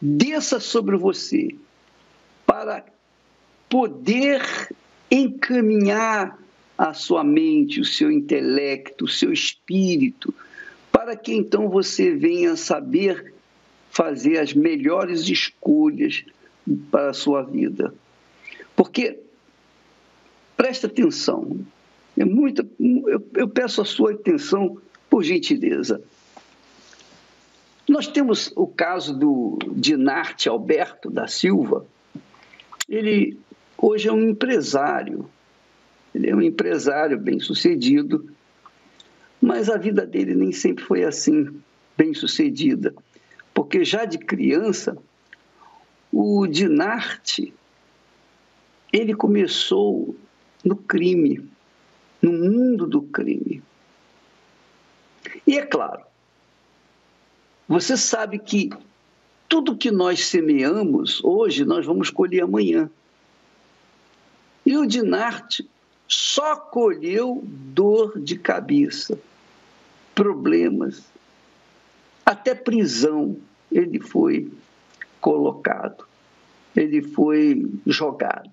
desça sobre você para poder encaminhar a sua mente, o seu intelecto, o seu espírito, para que então você venha saber fazer as melhores escolhas para a sua vida. Porque, presta atenção, é muito, eu, eu peço a sua atenção, por gentileza. Nós temos o caso do Dinarte Alberto da Silva. Ele hoje é um empresário. Ele é um empresário bem sucedido, mas a vida dele nem sempre foi assim, bem sucedida. Porque já de criança, o Dinarte, ele começou no crime, no mundo do crime. E é claro, você sabe que tudo que nós semeamos hoje, nós vamos colher amanhã. E o Dinarte só colheu dor de cabeça, problemas, até prisão ele foi colocado, ele foi jogado.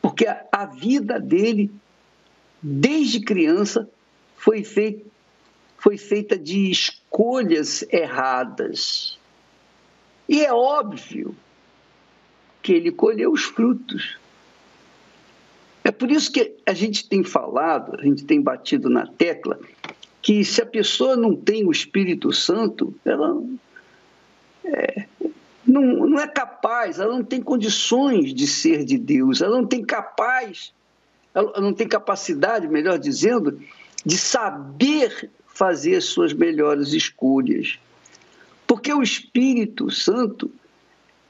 Porque a, vida dele, desde criança, foi feita foi feita de escolhas erradas. E é óbvio que ele colheu os frutos. É por isso que a gente tem falado, a gente tem batido na tecla, que se a pessoa não tem o Espírito Santo, ela é, não, não é capaz, ela não tem condições de ser de Deus, ela não tem capaz, ela não tem capacidade, melhor dizendo, de saber fazer as suas melhores escolhas. Porque o Espírito Santo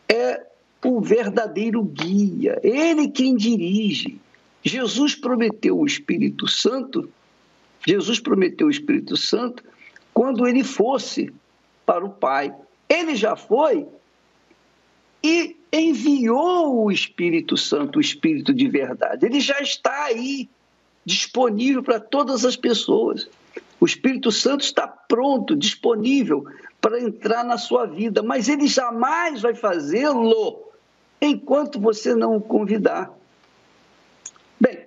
é o verdadeiro guia, ele quem dirige. Jesus prometeu o Espírito Santo, Jesus prometeu o Espírito Santo quando ele fosse para o Pai. Ele já foi e enviou o Espírito Santo, o Espírito de verdade. Ele já está aí, disponível para todas as pessoas. O Espírito Santo está pronto, disponível para entrar na sua vida, mas ele jamais vai fazê-lo enquanto você não o convidar. Bem,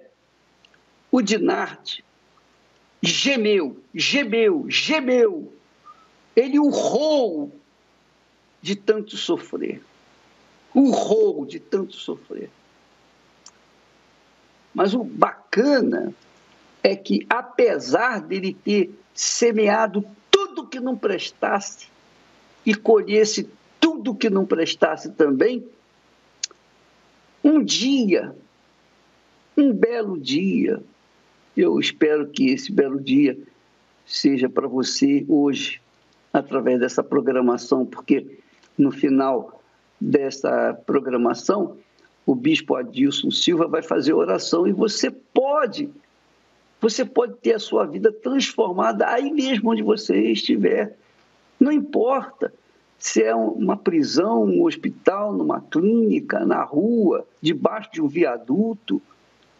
o Dinarte gemeu, gemeu, gemeu. Ele urrou de tanto sofrer. Urrou de tanto sofrer. Mas o bacana é que, apesar dele ter semeado tudo que não prestasse e colhesse tudo que não prestasse também, um dia, um belo dia, eu espero que esse belo dia seja para você hoje, através dessa programação, porque no final dessa programação, o bispo Adilson Silva vai fazer oração e você pode você pode ter a sua vida transformada aí mesmo onde você estiver. Não importa se é uma prisão, um hospital, numa clínica, na rua, debaixo de um viaduto,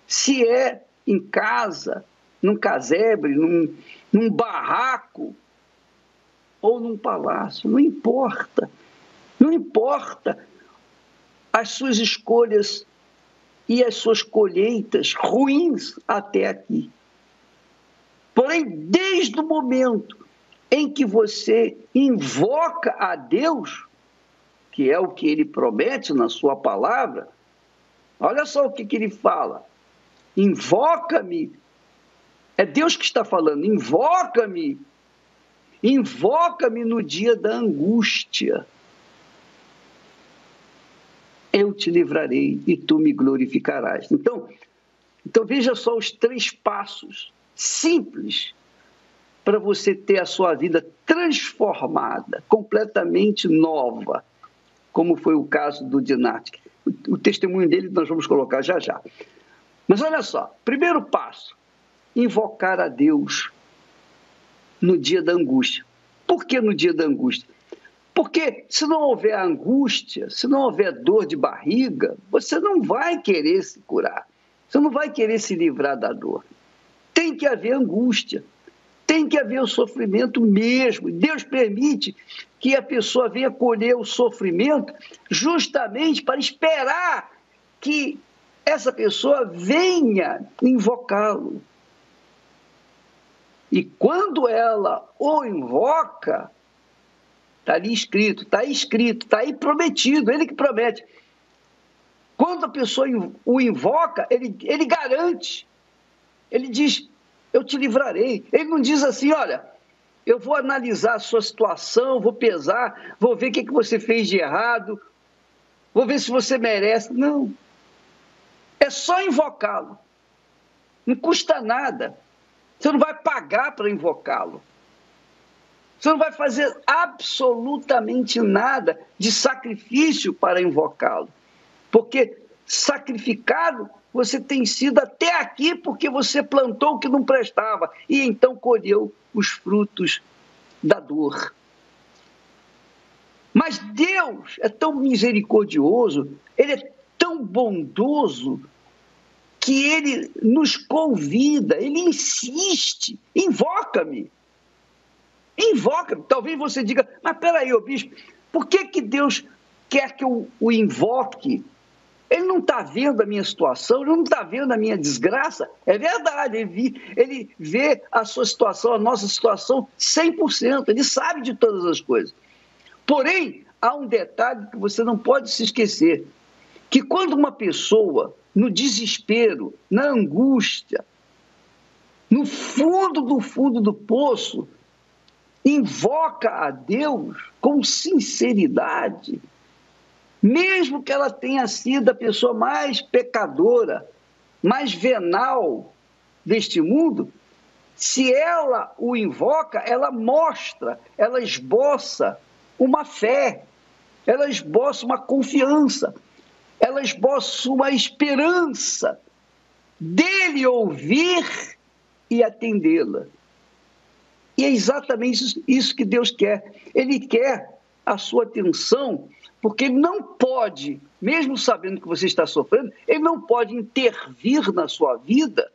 se é em casa, num casebre, num, num barraco ou num palácio, não importa. Não importa as suas escolhas e as suas colheitas ruins até aqui. Porém, desde o momento em que você invoca a Deus, que é o que ele promete na sua palavra, olha só o que, que ele fala: invoca-me. É Deus que está falando, invoca-me. Invoca-me no dia da angústia. Eu te livrarei e tu me glorificarás. Então, então veja só os três passos simples para você ter a sua vida transformada, completamente nova, como foi o caso do Dinati. O, o testemunho dele nós vamos colocar já já. Mas olha só, primeiro passo, invocar a Deus no dia da angústia. Por que no dia da angústia? Porque se não houver angústia, se não houver dor de barriga, você não vai querer se curar. Você não vai querer se livrar da dor tem que haver angústia, tem que haver o sofrimento mesmo. Deus permite que a pessoa venha colher o sofrimento justamente para esperar que essa pessoa venha invocá-lo. E quando ela o invoca, está ali escrito, está escrito, está aí prometido, ele que promete. Quando a pessoa o invoca, ele, ele garante, ele diz: Eu te livrarei. Ele não diz assim: Olha, eu vou analisar a sua situação, vou pesar, vou ver o que, que você fez de errado, vou ver se você merece. Não. É só invocá-lo. Não custa nada. Você não vai pagar para invocá-lo. Você não vai fazer absolutamente nada de sacrifício para invocá-lo. Porque sacrificado você tem sido até aqui porque você plantou o que não prestava e então colheu os frutos da dor. Mas Deus é tão misericordioso, Ele é tão bondoso, que Ele nos convida, Ele insiste, invoca-me. Invoca-me. Talvez você diga, mas peraí, ô bispo, por que, que Deus quer que eu o invoque ele não está vendo a minha situação, ele não está vendo a minha desgraça. É verdade, ele, ele vê a sua situação, a nossa situação 100%, ele sabe de todas as coisas. Porém, há um detalhe que você não pode se esquecer: que quando uma pessoa, no desespero, na angústia, no fundo do fundo do poço, invoca a Deus com sinceridade, mesmo que ela tenha sido a pessoa mais pecadora, mais venal deste mundo, se ela o invoca, ela mostra, ela esboça uma fé, ela esboça uma confiança, ela esboça uma esperança dele ouvir e atendê-la. E é exatamente isso que Deus quer. Ele quer a sua atenção porque ele não pode, mesmo sabendo que você está sofrendo, ele não pode intervir na sua vida,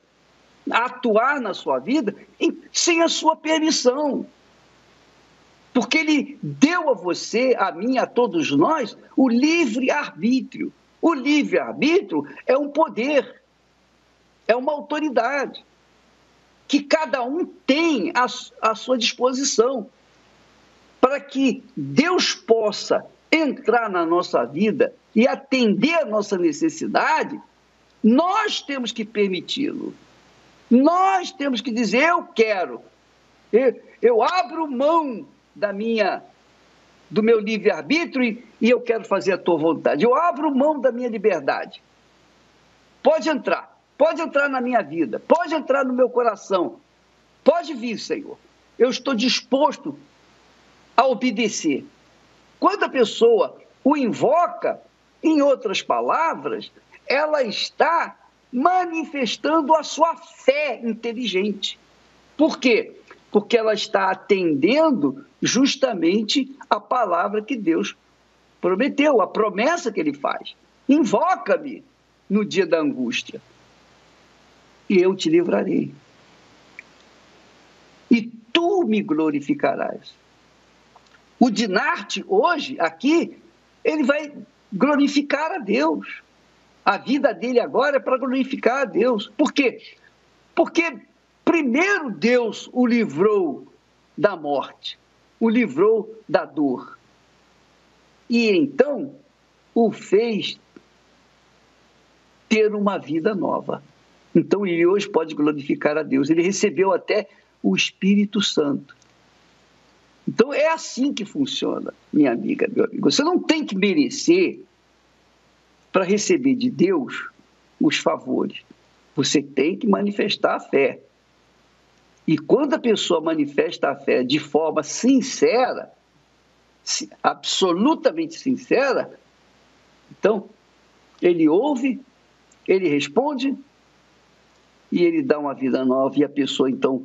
atuar na sua vida, sem a sua permissão. Porque ele deu a você, a mim, a todos nós, o livre-arbítrio. O livre-arbítrio é um poder, é uma autoridade que cada um tem à, à sua disposição para que Deus possa entrar na nossa vida e atender a nossa necessidade, nós temos que permiti-lo. Nós temos que dizer: eu quero. Eu, eu abro mão da minha do meu livre-arbítrio e, e eu quero fazer a tua vontade. Eu abro mão da minha liberdade. Pode entrar, pode entrar na minha vida, pode entrar no meu coração. Pode vir, Senhor. Eu estou disposto a obedecer. Quando a pessoa o invoca, em outras palavras, ela está manifestando a sua fé inteligente. Por quê? Porque ela está atendendo justamente a palavra que Deus prometeu, a promessa que ele faz. Invoca-me no dia da angústia e eu te livrarei. E tu me glorificarás. O Dinarte, hoje, aqui, ele vai glorificar a Deus. A vida dele agora é para glorificar a Deus. Por quê? Porque primeiro Deus o livrou da morte, o livrou da dor. E então o fez ter uma vida nova. Então ele hoje pode glorificar a Deus. Ele recebeu até o Espírito Santo. Então é assim que funciona, minha amiga, meu amigo. Você não tem que merecer para receber de Deus os favores. Você tem que manifestar a fé. E quando a pessoa manifesta a fé de forma sincera, absolutamente sincera, então ele ouve, ele responde e ele dá uma vida nova e a pessoa então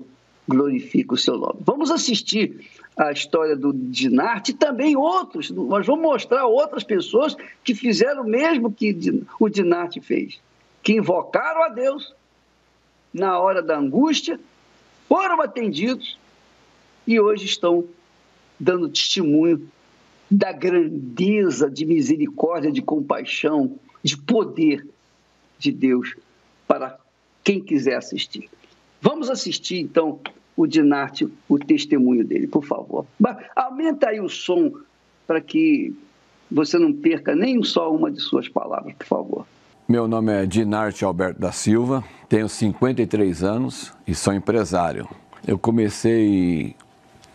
glorifica o seu nome. Vamos assistir a história do Dinarte e também outros. Nós vamos mostrar outras pessoas que fizeram o mesmo que o Dinarte fez, que invocaram a Deus na hora da angústia, foram atendidos e hoje estão dando testemunho da grandeza de misericórdia, de compaixão, de poder de Deus para quem quiser assistir. Vamos assistir então o Dinarte, o testemunho dele, por favor. Aumenta aí o som para que você não perca nem só uma de suas palavras, por favor. Meu nome é Dinarte Alberto da Silva, tenho 53 anos e sou empresário. Eu comecei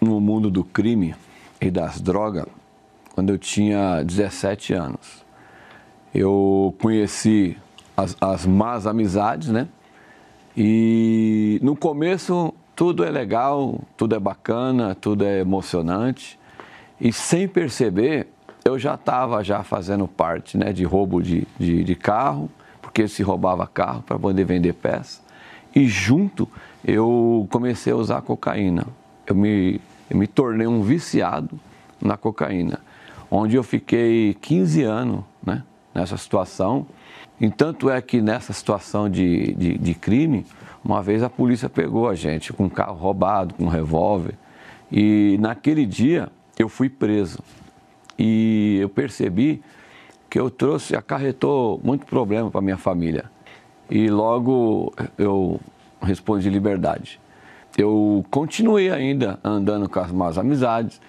no mundo do crime e das drogas quando eu tinha 17 anos. Eu conheci as, as más amizades, né? E no começo tudo é legal, tudo é bacana, tudo é emocionante. E sem perceber, eu já estava já fazendo parte né, de roubo de, de, de carro, porque se roubava carro para poder vender peça. E junto eu comecei a usar cocaína. Eu me, eu me tornei um viciado na cocaína, onde eu fiquei 15 anos né, nessa situação. E tanto é que nessa situação de, de, de crime, uma vez a polícia pegou a gente com um carro roubado, com um revólver. E naquele dia eu fui preso. E eu percebi que eu trouxe, acarretou muito problema para minha família. E logo eu respondi liberdade. Eu continuei ainda andando com as más amizades,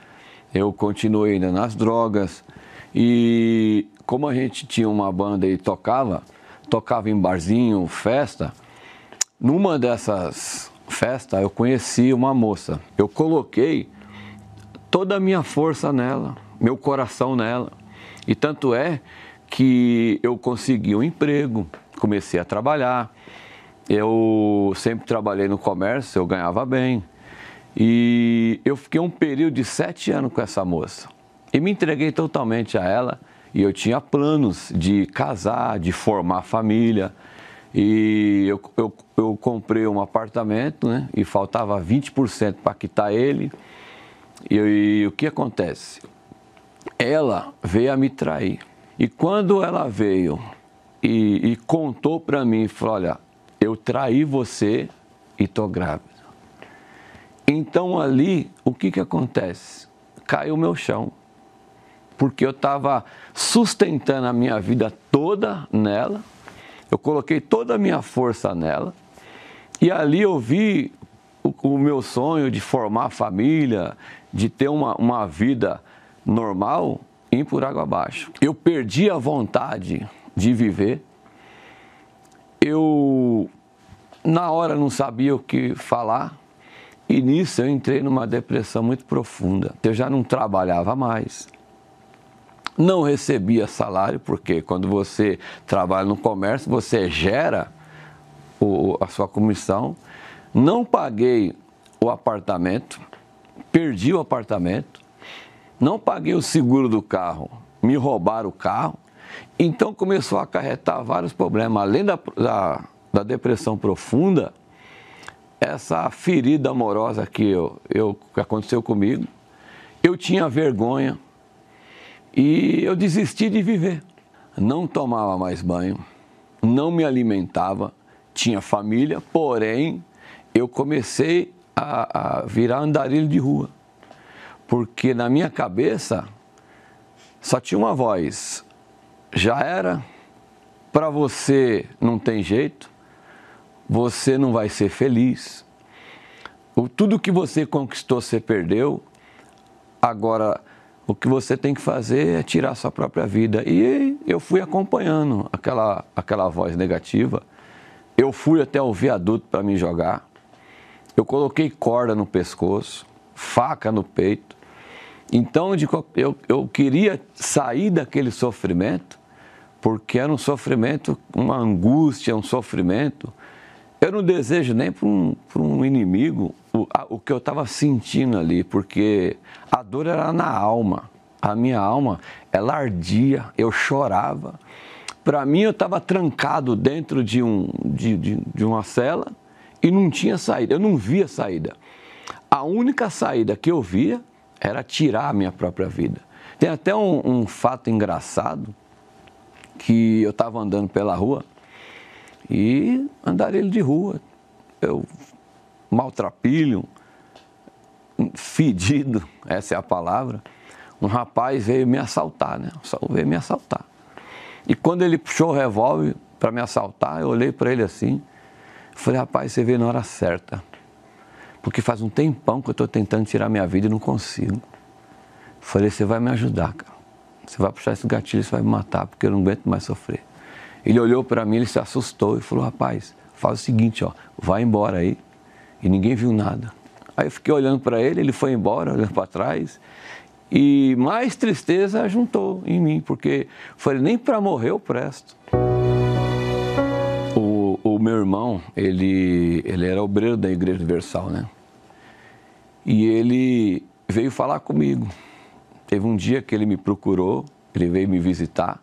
eu continuei ainda nas drogas. E como a gente tinha uma banda e tocava, tocava em barzinho, festa, numa dessas festas eu conheci uma moça. Eu coloquei toda a minha força nela, meu coração nela. E tanto é que eu consegui um emprego, comecei a trabalhar. Eu sempre trabalhei no comércio, eu ganhava bem. E eu fiquei um período de sete anos com essa moça. E me entreguei totalmente a ela. E eu tinha planos de casar, de formar família. E eu, eu, eu comprei um apartamento, né? E faltava 20% para quitar ele. E, e o que acontece? Ela veio a me trair. E quando ela veio e, e contou para mim, falou: Olha, eu traí você e tô grávida. Então ali, o que, que acontece? Caiu o meu chão. Porque eu estava sustentando a minha vida toda nela, eu coloquei toda a minha força nela, e ali eu vi o, o meu sonho de formar família, de ter uma, uma vida normal, ir por água abaixo. Eu perdi a vontade de viver. Eu, na hora, não sabia o que falar. E nisso eu entrei numa depressão muito profunda. Eu já não trabalhava mais. Não recebia salário, porque quando você trabalha no comércio, você gera o, a sua comissão. Não paguei o apartamento, perdi o apartamento, não paguei o seguro do carro, me roubaram o carro. Então começou a acarretar vários problemas. Além da, da, da depressão profunda, essa ferida amorosa que, eu, eu, que aconteceu comigo, eu tinha vergonha e eu desisti de viver. Não tomava mais banho, não me alimentava, tinha família, porém eu comecei a, a virar andarilho de rua. Porque na minha cabeça só tinha uma voz: já era, para você não tem jeito, você não vai ser feliz. O, tudo que você conquistou, você perdeu. Agora, o que você tem que fazer é tirar sua própria vida. E eu fui acompanhando aquela, aquela voz negativa. Eu fui até o viaduto para me jogar. Eu coloquei corda no pescoço, faca no peito. Então eu, eu queria sair daquele sofrimento, porque era um sofrimento, uma angústia, um sofrimento. Eu não desejo nem para um, um inimigo o, a, o que eu estava sentindo ali, porque a dor era na alma. A minha alma, ela ardia, eu chorava. Para mim, eu estava trancado dentro de, um, de, de, de uma cela e não tinha saída, eu não via saída. A única saída que eu via era tirar a minha própria vida. Tem até um, um fato engraçado que eu estava andando pela rua e andarilho de rua, eu maltrapilho, fedido, essa é a palavra, um rapaz veio me assaltar, né? Veio me assaltar. E quando ele puxou o revólver para me assaltar, eu olhei para ele assim, falei, rapaz, você veio na hora certa. Porque faz um tempão que eu estou tentando tirar minha vida e não consigo. Falei, você vai me ajudar, cara. Você vai puxar esse gatilho, você vai me matar, porque eu não aguento mais sofrer. Ele olhou para mim, ele se assustou e falou, rapaz, faz o seguinte, ó, vai embora aí. E ninguém viu nada. Aí eu fiquei olhando para ele, ele foi embora, olhando para trás. E mais tristeza juntou em mim, porque falei, nem para morrer eu presto. O, o, meu irmão, ele, ele era obreiro da Igreja Universal, né? E ele veio falar comigo. Teve um dia que ele me procurou, ele veio me visitar,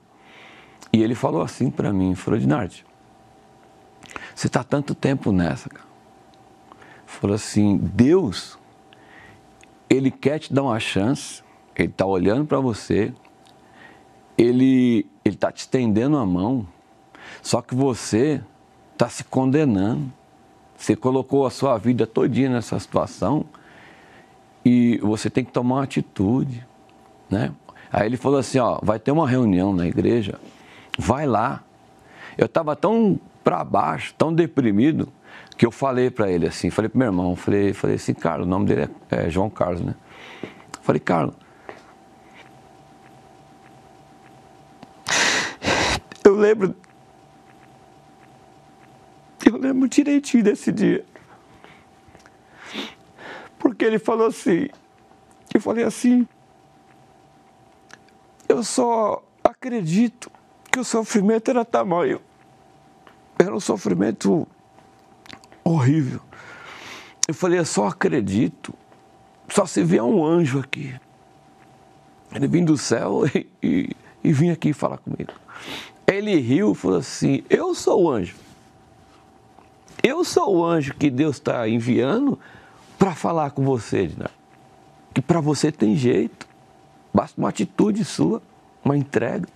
e ele falou assim para mim, falou, Dinardi, você está tanto tempo nessa, cara. Falou assim, Deus, Ele quer te dar uma chance, Ele está olhando para você, Ele está te estendendo a mão, só que você está se condenando. Você colocou a sua vida todinha nessa situação e você tem que tomar uma atitude, né? Aí ele falou assim, ó, vai ter uma reunião na igreja, vai lá. Eu estava tão para baixo, tão deprimido, que eu falei para ele assim, falei pro meu irmão, falei, falei assim, Carlos, o nome dele é, é João Carlos, né? Falei, Carlos, eu lembro, eu lembro direitinho desse dia, porque ele falou assim, eu falei assim, eu só acredito que o sofrimento era tamanho era um sofrimento horrível. Eu falei, eu só acredito, só se vier um anjo aqui. Ele vim do céu e, e, e aqui falar comigo. Ele riu e falou assim: Eu sou o anjo. Eu sou o anjo que Deus está enviando para falar com você, Dinar. Que para você tem jeito. Basta uma atitude sua, uma entrega.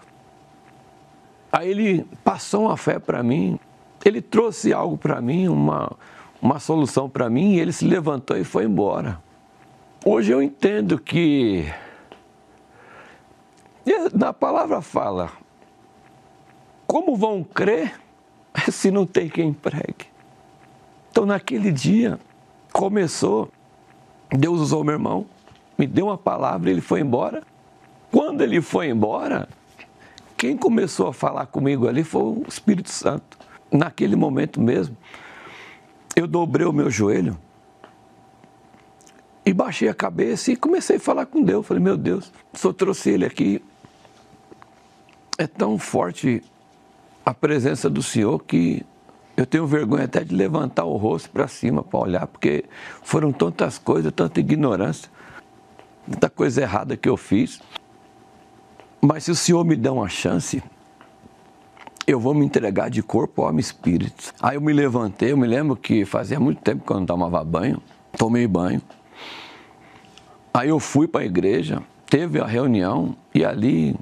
Aí ele passou uma fé para mim ele trouxe algo para mim, uma, uma solução para mim, e ele se levantou e foi embora. Hoje eu entendo que na palavra fala, como vão crer se não tem quem pregue? Então naquele dia começou, Deus usou meu irmão, me deu uma palavra, ele foi embora. Quando ele foi embora, quem começou a falar comigo ali foi o Espírito Santo naquele momento mesmo, eu dobrei o meu joelho e baixei a cabeça e comecei a falar com Deus. Falei, meu Deus, só trouxe ele aqui. É tão forte a presença do Senhor que eu tenho vergonha até de levantar o rosto para cima para olhar, porque foram tantas coisas, tanta ignorância, tanta coisa errada que eu fiz. Mas se o Senhor me der uma chance, eu vou me entregar de corpo, alma e espírito. Aí eu me levantei, eu me lembro que fazia muito tempo que eu não tomava banho, tomei banho. Aí eu fui para a igreja, teve a reunião e ali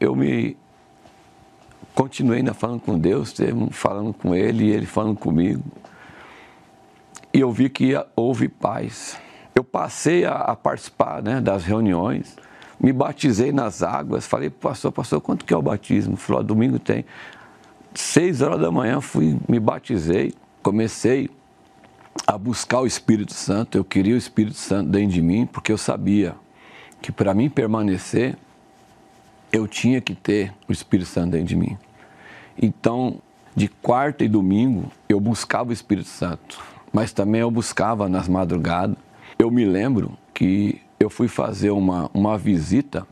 eu me continuei ainda falando com Deus, falando com Ele e Ele falando comigo. E eu vi que houve paz. Eu passei a, a participar né, das reuniões me batizei nas águas, falei, pastor, pastor, quanto que é o batismo? Falou, domingo tem. Seis horas da manhã fui, me batizei, comecei a buscar o Espírito Santo, eu queria o Espírito Santo dentro de mim, porque eu sabia que para mim permanecer, eu tinha que ter o Espírito Santo dentro de mim. Então, de quarta e domingo, eu buscava o Espírito Santo, mas também eu buscava nas madrugadas. Eu me lembro que eu fui fazer uma, uma visita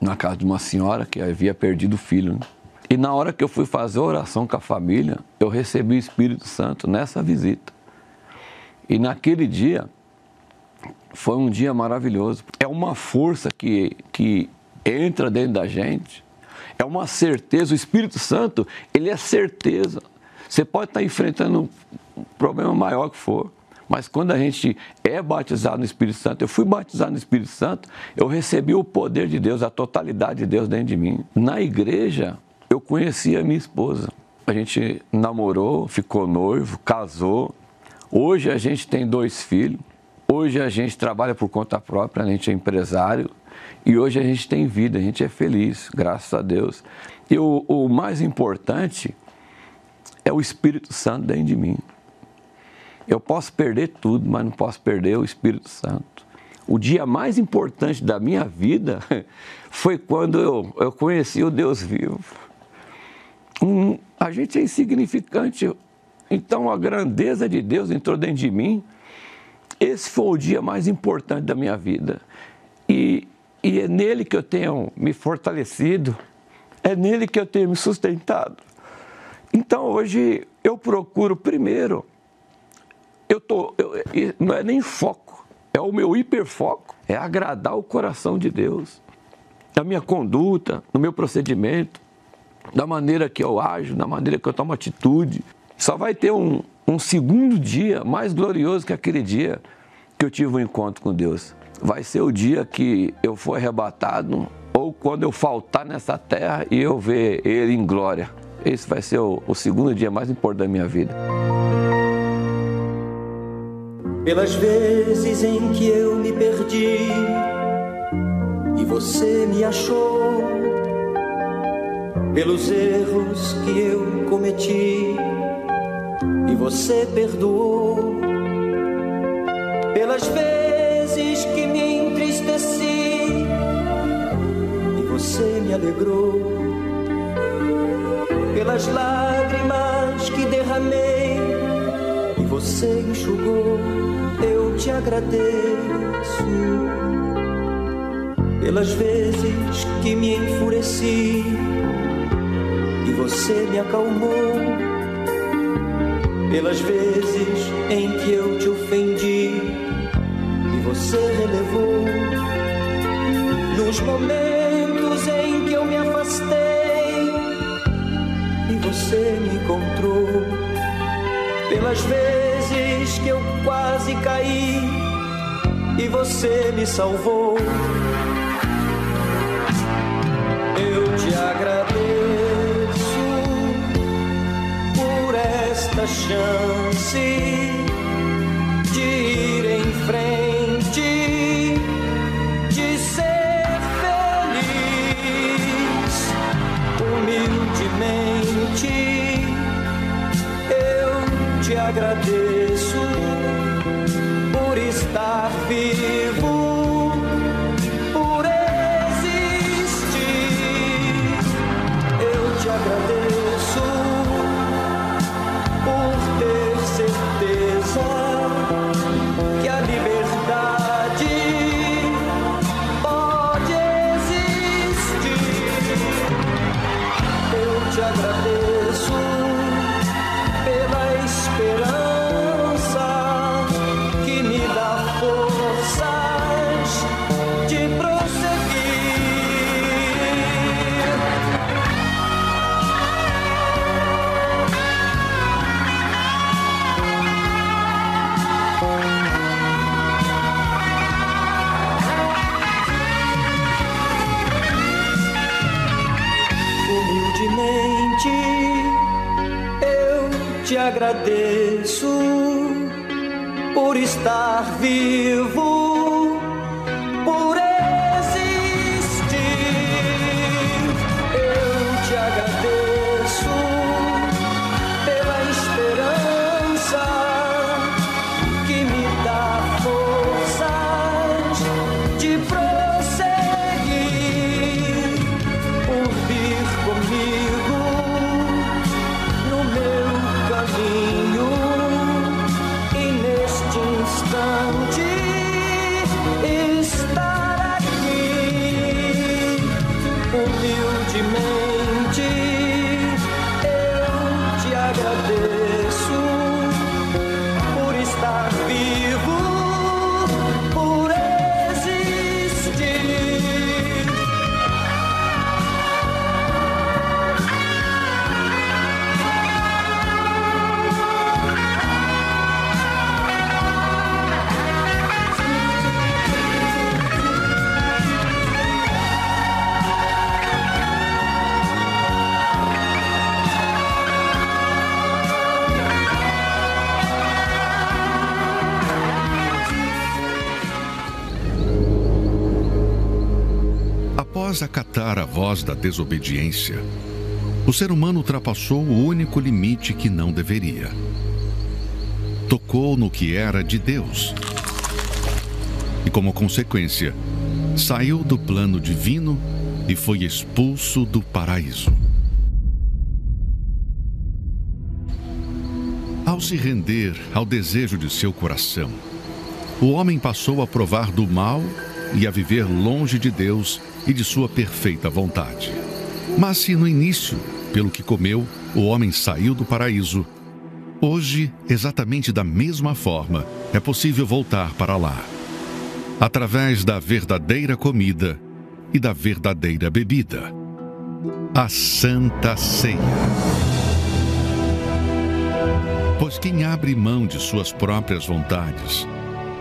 na casa de uma senhora que havia perdido o filho. Né? E na hora que eu fui fazer a oração com a família, eu recebi o Espírito Santo nessa visita. E naquele dia, foi um dia maravilhoso. É uma força que, que entra dentro da gente, é uma certeza. O Espírito Santo, ele é certeza. Você pode estar enfrentando um problema maior que for, mas quando a gente é batizado no Espírito Santo, eu fui batizado no Espírito Santo, eu recebi o poder de Deus, a totalidade de Deus dentro de mim. Na igreja, eu conheci a minha esposa. A gente namorou, ficou noivo, casou. Hoje a gente tem dois filhos, hoje a gente trabalha por conta própria, a gente é empresário e hoje a gente tem vida, a gente é feliz, graças a Deus. E o, o mais importante é o Espírito Santo dentro de mim. Eu posso perder tudo, mas não posso perder o Espírito Santo. O dia mais importante da minha vida foi quando eu, eu conheci o Deus vivo. Um, a gente é insignificante, então a grandeza de Deus entrou dentro de mim. Esse foi o dia mais importante da minha vida. E, e é nele que eu tenho me fortalecido, é nele que eu tenho me sustentado. Então hoje eu procuro primeiro, eu tô, eu, não é nem foco, é o meu hiperfoco, é agradar o coração de Deus, na minha conduta, no meu procedimento, da maneira que eu ajo, da maneira que eu tomo atitude. Só vai ter um, um segundo dia mais glorioso que aquele dia que eu tive um encontro com Deus. Vai ser o dia que eu for arrebatado ou quando eu faltar nessa terra e eu ver Ele em glória. Esse vai ser o, o segundo dia mais importante da minha vida. Pelas vezes em que eu me perdi e você me achou, pelos erros que eu cometi e você perdoou, pelas vezes que me entristeci e você me alegrou você enxugou, eu te agradeço. Pelas vezes que me enfureci e você me acalmou, pelas vezes em que eu te ofendi e você relevou, nos momentos em que eu me afastei você me encontrou. Pelas que eu quase caí e você me salvou. Eu te agradeço por esta chance de ir em frente, de ser feliz humildemente. Eu te agradeço agradeço por estar vivo, Após acatar a voz da desobediência, o ser humano ultrapassou o único limite que não deveria. Tocou no que era de Deus. E, como consequência, saiu do plano divino e foi expulso do paraíso. Ao se render ao desejo de seu coração, o homem passou a provar do mal e a viver longe de Deus e de sua perfeita vontade. Mas se no início, pelo que comeu, o homem saiu do paraíso, hoje, exatamente da mesma forma, é possível voltar para lá. Através da verdadeira comida e da verdadeira bebida. A Santa Ceia. Pois quem abre mão de suas próprias vontades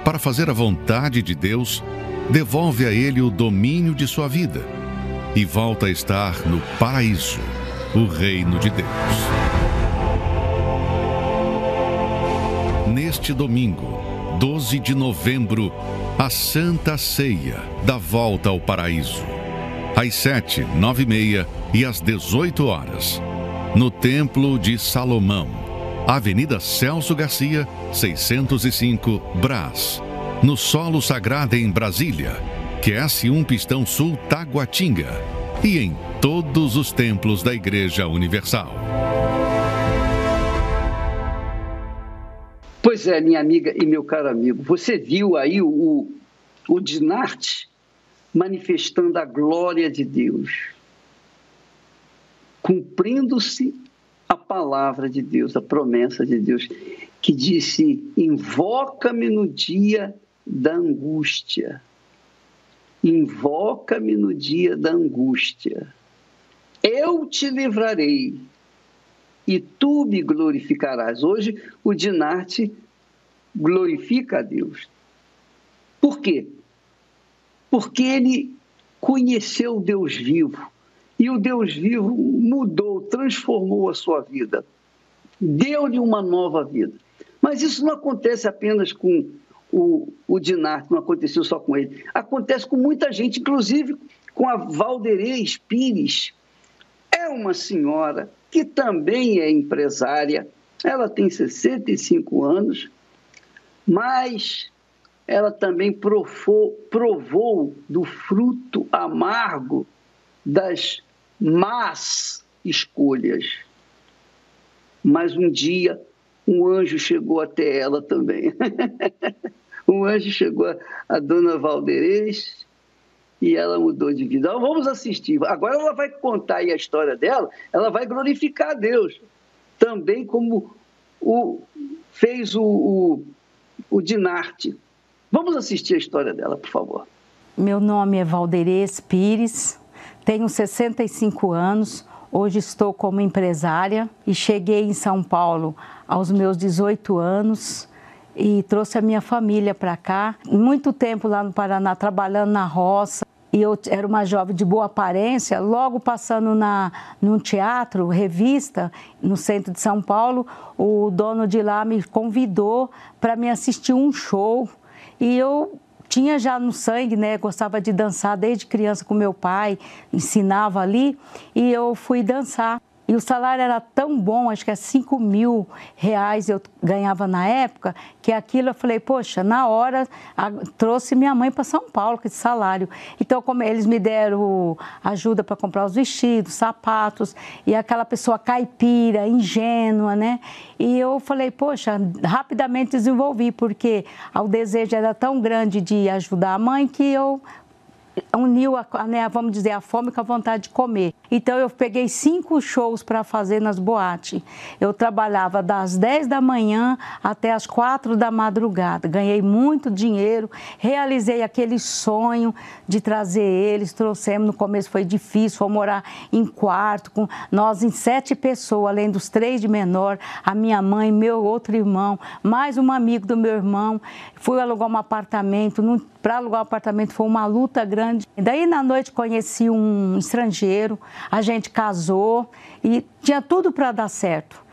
para fazer a vontade de Deus, devolve a ele o domínio de sua vida e volta a estar no paraíso, o reino de Deus. Neste domingo, 12 de novembro, a Santa Ceia da volta ao paraíso. Às 7, 9 e meia e às 18 horas, no Templo de Salomão, Avenida Celso Garcia, 605, Brás no solo sagrado em Brasília, QS1 Pistão Sul Taguatinga e em todos os templos da Igreja Universal. Pois é, minha amiga e meu caro amigo, você viu aí o, o Dinarte manifestando a glória de Deus, cumprindo-se a palavra de Deus, a promessa de Deus, que disse: Invoca-me no dia da angústia. Invoca-me no dia da angústia. Eu te livrarei e tu me glorificarás. Hoje o Dinarte glorifica a Deus. Por quê? Porque ele conheceu o Deus vivo. E o Deus vivo mudou, transformou a sua vida, deu-lhe uma nova vida. Mas isso não acontece apenas com o, o Dinarte, não aconteceu só com ele. Acontece com muita gente, inclusive com a Valderez Pires. É uma senhora que também é empresária, ela tem 65 anos, mas ela também provou, provou do fruto amargo das más escolhas. Mas um dia um anjo chegou até ela também. um anjo chegou a, dona Valderez e ela mudou de vida. Então, vamos assistir. Agora ela vai contar aí a história dela, ela vai glorificar a Deus, também como o, fez o, o, o Dinarte. Vamos assistir a história dela, por favor. Meu nome é Valderez Pires, tenho 65 anos, hoje estou como empresária e cheguei em São Paulo aos meus 18 anos e trouxe a minha família para cá. Muito tempo lá no Paraná trabalhando na roça. E eu era uma jovem de boa aparência, logo passando na, num teatro, revista, no centro de São Paulo, o dono de lá me convidou para me assistir um show. E eu tinha já no sangue, né? Gostava de dançar desde criança com meu pai, ensinava ali, e eu fui dançar. E o salário era tão bom, acho que é 5 mil reais eu ganhava na época, que aquilo eu falei, poxa, na hora a, trouxe minha mãe para São Paulo com esse salário. Então, como eles me deram ajuda para comprar os vestidos, sapatos, e aquela pessoa caipira, ingênua, né? E eu falei, poxa, rapidamente desenvolvi, porque o desejo era tão grande de ajudar a mãe que eu uniu, a, né, vamos dizer, a fome com a vontade de comer. Então eu peguei cinco shows para fazer nas boates. Eu trabalhava das 10 da manhã até as 4 da madrugada. Ganhei muito dinheiro, realizei aquele sonho de trazer eles, trouxemos, no começo foi difícil, foi morar em quarto, com nós em sete pessoas, além dos três de menor, a minha mãe, meu outro irmão, mais um amigo do meu irmão. Fui alugar um apartamento, para alugar um apartamento foi uma luta grande. E daí na noite conheci um estrangeiro, a gente casou e tinha tudo para dar certo.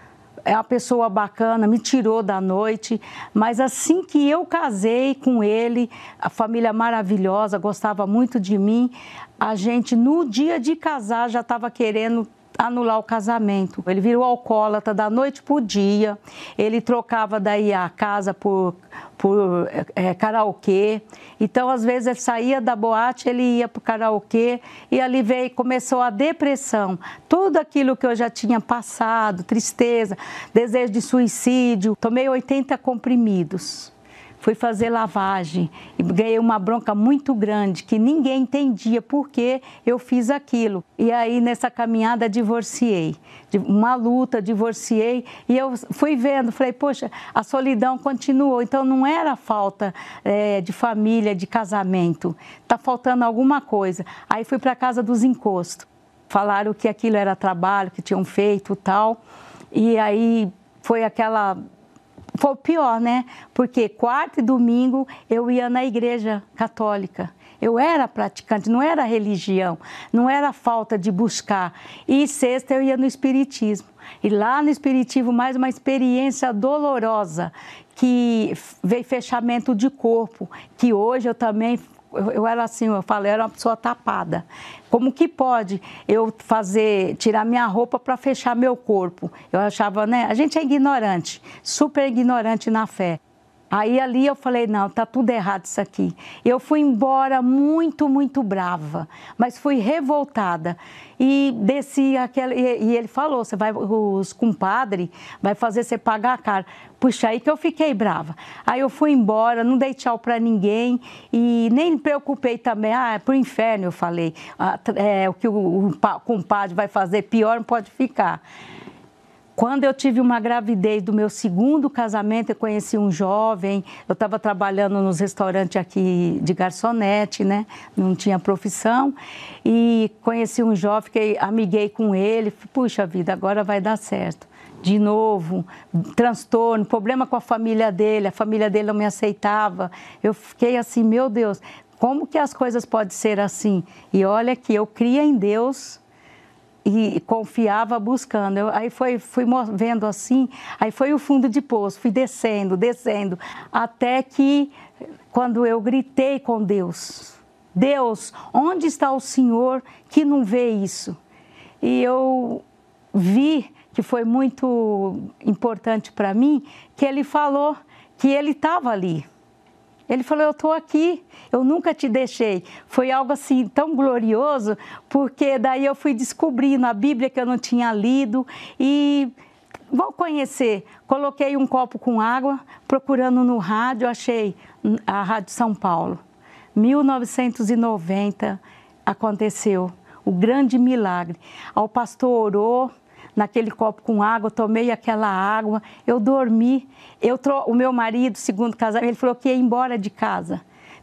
É uma pessoa bacana, me tirou da noite, mas assim que eu casei com ele, a família maravilhosa, gostava muito de mim, a gente, no dia de casar, já estava querendo anular o casamento. Ele virou alcoólatra da noite para o dia, ele trocava daí a casa por, por é, karaokê. Então, às vezes, ele saía da boate, ele ia para o karaokê e ali veio, começou a depressão. Tudo aquilo que eu já tinha passado, tristeza, desejo de suicídio. Tomei 80 comprimidos fui fazer lavagem e ganhei uma bronca muito grande que ninguém entendia por que eu fiz aquilo. E aí nessa caminhada divorciei, uma luta, divorciei e eu fui vendo, falei, poxa, a solidão continuou. Então não era falta é, de família, de casamento, tá faltando alguma coisa. Aí fui para casa dos encostos, falaram que aquilo era trabalho que tinham feito tal. E aí foi aquela foi pior, né? Porque quarta e domingo eu ia na igreja católica. Eu era praticante, não era religião, não era falta de buscar. E sexta eu ia no espiritismo. E lá no espiritismo mais uma experiência dolorosa que veio fechamento de corpo, que hoje eu também eu, era assim, eu falei, era uma pessoa tapada. Como que pode eu fazer, tirar minha roupa para fechar meu corpo? Eu achava, né? A gente é ignorante, super ignorante na fé. Aí ali eu falei, não, tá tudo errado isso aqui. Eu fui embora muito, muito brava, mas fui revoltada. E desci aquele. E, ele falou: você vai, os compadres vai fazer você pagar a cara. Puxa, aí que eu fiquei brava. Aí eu fui embora, não dei tchau para ninguém e nem me preocupei também. Ah, é pro inferno, eu falei. Ah, é, o que o, o compadre vai fazer pior não pode ficar. Quando eu tive uma gravidez do meu segundo casamento, eu conheci um jovem. Eu estava trabalhando nos restaurantes aqui de garçonete, né? Não tinha profissão. E conheci um jovem, fiquei, amiguei com ele. Puxa vida, agora vai dar certo. De novo, transtorno, problema com a família dele. A família dele não me aceitava. Eu fiquei assim, meu Deus, como que as coisas podem ser assim? E olha que eu cria em Deus e confiava buscando. Eu, aí foi, fui vendo assim, aí foi o fundo de poço, fui descendo, descendo, até que quando eu gritei com Deus, Deus, onde está o Senhor que não vê isso? E eu vi que foi muito importante para mim, que ele falou que ele estava ali. Ele falou: Eu estou aqui, eu nunca te deixei. Foi algo assim tão glorioso, porque daí eu fui descobrindo a Bíblia que eu não tinha lido e vou conhecer. Coloquei um copo com água, procurando no rádio, achei a Rádio São Paulo. 1990 aconteceu o grande milagre. O pastor orou, naquele copo com água, tomei aquela água, eu dormi. Eu o meu marido, segundo casamento, ele falou que ia embora de casa.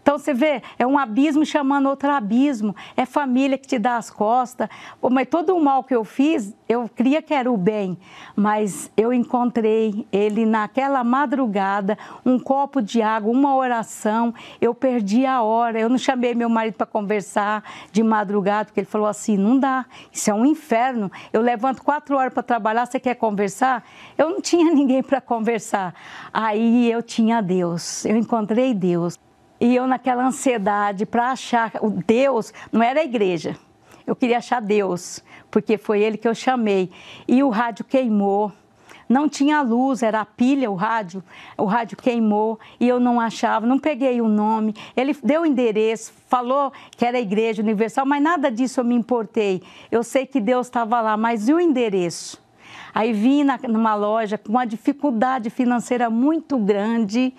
Então você vê, é um abismo chamando outro abismo, é família que te dá as costas. Mas todo o mal que eu fiz, eu cria que era o bem, mas eu encontrei ele naquela madrugada, um copo de água, uma oração, eu perdi a hora. Eu não chamei meu marido para conversar de madrugada, porque ele falou assim: não dá, isso é um inferno. Eu levanto quatro horas para trabalhar, você quer conversar? Eu não tinha ninguém para conversar. Aí eu tinha Deus, eu encontrei Deus. E eu naquela ansiedade para achar o Deus, não era a igreja. Eu queria achar Deus, porque foi ele que eu chamei. E o rádio queimou. Não tinha luz, era a pilha o rádio. O rádio queimou e eu não achava, não peguei o nome. Ele deu o endereço, falou que era a Igreja Universal, mas nada disso eu me importei. Eu sei que Deus estava lá, mas e o endereço? Aí vim na, numa loja com uma dificuldade financeira muito grande.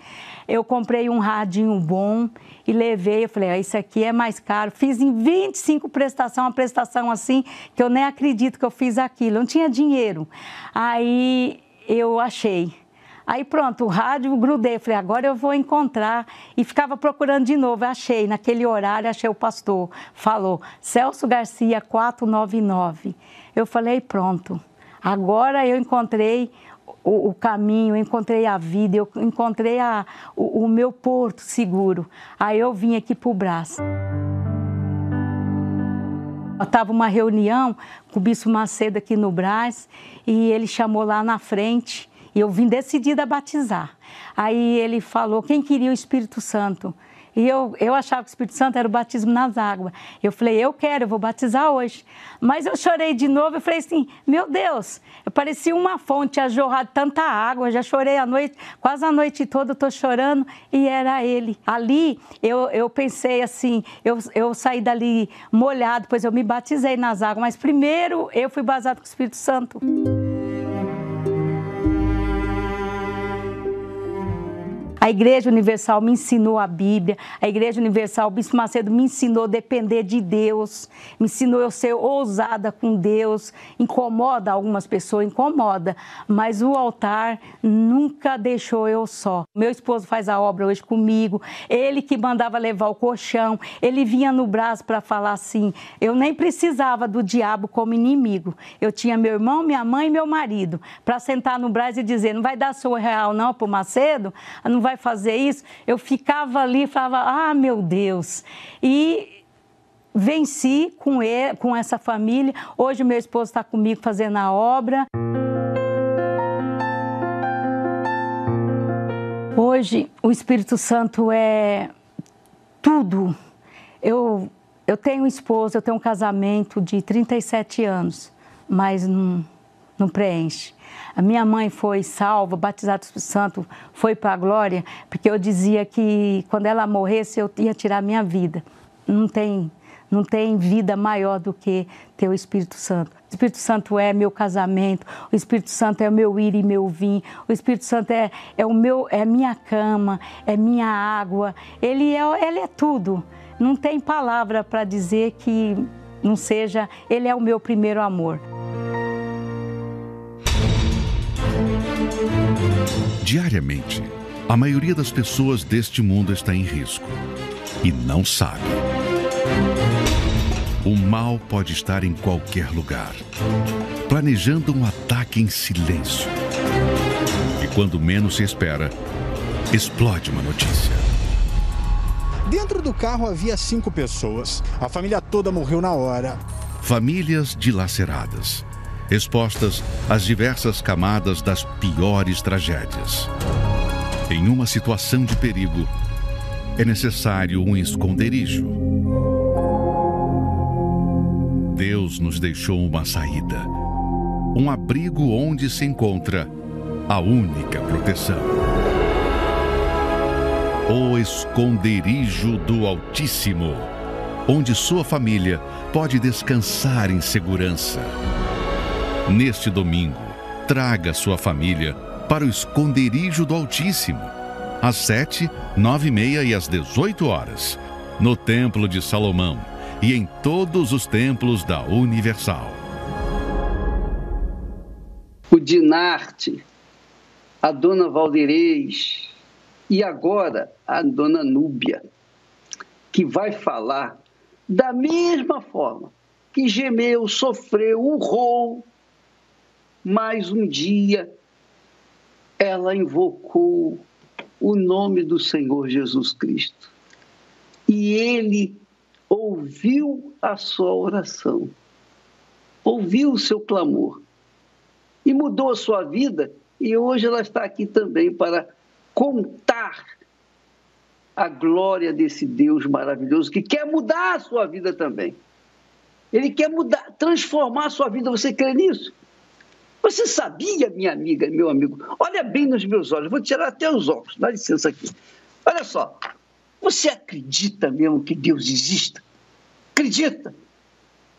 Eu comprei um radinho bom e levei. Eu falei, ah, isso aqui é mais caro. Fiz em 25 prestação, uma prestação assim, que eu nem acredito que eu fiz aquilo. Eu não tinha dinheiro. Aí eu achei. Aí pronto, o rádio grudei, falei, agora eu vou encontrar. E ficava procurando de novo, achei, naquele horário, achei o pastor. Falou, Celso Garcia 499. Eu falei, pronto. Agora eu encontrei o, o, caminho, eu encontrei a vida, eu encontrei a, o, o meu porto seguro. Aí eu vim aqui para o Brás. Estava uma reunião com o Bispo Macedo aqui no Brás e ele chamou lá na frente e eu vim decidida a batizar. Aí ele falou quem queria o Espírito Santo. E eu, eu achava que o Espírito Santo era o batismo nas águas. Eu falei, eu quero, eu vou batizar hoje. Mas eu chorei de novo, eu falei assim, meu Deus, eu parecia uma fonte, tinha jorrado tanta água, já chorei a noite, quase a noite toda eu estou chorando, e era ele. Ali eu, eu pensei assim, eu, eu saí dali molhado, depois eu me batizei nas águas, mas primeiro eu fui batizado com o Espírito Santo. A Igreja Universal me ensinou a Bíblia, a Igreja Universal, o Bispo Macedo me ensinou a depender de Deus, me ensinou eu ser ousada com Deus. Incomoda algumas pessoas, incomoda, mas o altar nunca deixou eu só. Meu esposo faz a obra hoje comigo, ele que mandava levar o colchão, ele vinha no braço para falar assim: eu nem precisava do diabo como inimigo. Eu tinha meu irmão, minha mãe e meu marido para sentar no braço e dizer: não vai dar sua real não para Macedo, não vai vai fazer isso? Eu ficava ali falava, ah, meu Deus. E venci com, ele, com essa família. Hoje meu esposo está comigo fazendo a obra. Hoje o Espírito Santo é tudo. Eu, eu tenho um esposo, eu tenho um casamento de 37 anos, mas não, não preenche. A minha mãe foi salva, batizada do Santo, foi para a glória, porque eu dizia que quando ela morresse eu ia tirar a minha vida. Não tem, não tem vida maior do que ter o Espírito Santo. O Espírito Santo é meu casamento, o Espírito Santo é o meu ir e meu vir, o Espírito Santo é, é o meu, é minha cama, é minha água, ele é, ele é tudo. Não tem palavra para dizer que não seja, ele é o meu primeiro amor. Diariamente, a maioria das pessoas deste mundo está em risco e não sabe. O mal pode estar em qualquer lugar, planejando um ataque em silêncio. E quando menos se espera, explode uma notícia. Dentro do carro havia cinco pessoas. A família toda morreu na hora. Famílias dilaceradas expostas às diversas camadas das piores tragédias. Em uma situação de perigo, é necessário um esconderijo. Deus nos deixou uma saída, um abrigo onde se encontra a única proteção. O esconderijo do Altíssimo, onde sua família pode descansar em segurança. Neste domingo, traga sua família para o esconderijo do Altíssimo, às sete, nove e meia e às dezoito horas, no Templo de Salomão e em todos os templos da Universal. O Dinarte, a Dona Valderez e agora a Dona Núbia, que vai falar da mesma forma que gemeu, sofreu, urrou, mais um dia ela invocou o nome do Senhor Jesus Cristo. E ele ouviu a sua oração, ouviu o seu clamor e mudou a sua vida. E hoje ela está aqui também para contar a glória desse Deus maravilhoso que quer mudar a sua vida também. Ele quer mudar, transformar a sua vida. Você crê nisso? Você sabia, minha amiga, meu amigo? Olha bem nos meus olhos, vou tirar até os óculos, dá licença aqui. Olha só, você acredita mesmo que Deus exista? Acredita?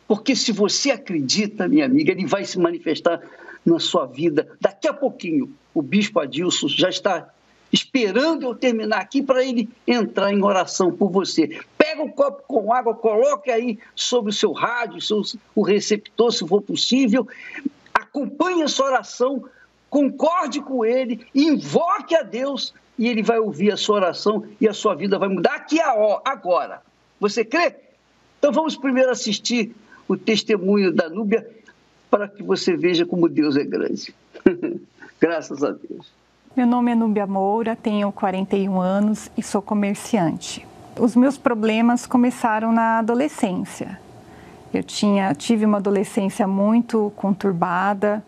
Porque se você acredita, minha amiga, ele vai se manifestar na sua vida. Daqui a pouquinho, o bispo Adilson já está esperando eu terminar aqui para ele entrar em oração por você. Pega um copo com água, coloque aí sobre o seu rádio, o receptor, se for possível, acompanhe a sua oração, concorde com ele, invoque a Deus e ele vai ouvir a sua oração e a sua vida vai mudar aqui agora. Você crê? Então vamos primeiro assistir o testemunho da Núbia para que você veja como Deus é grande. Graças a Deus. Meu nome é Núbia Moura, tenho 41 anos e sou comerciante. Os meus problemas começaram na adolescência. Eu tinha, tive uma adolescência muito conturbada,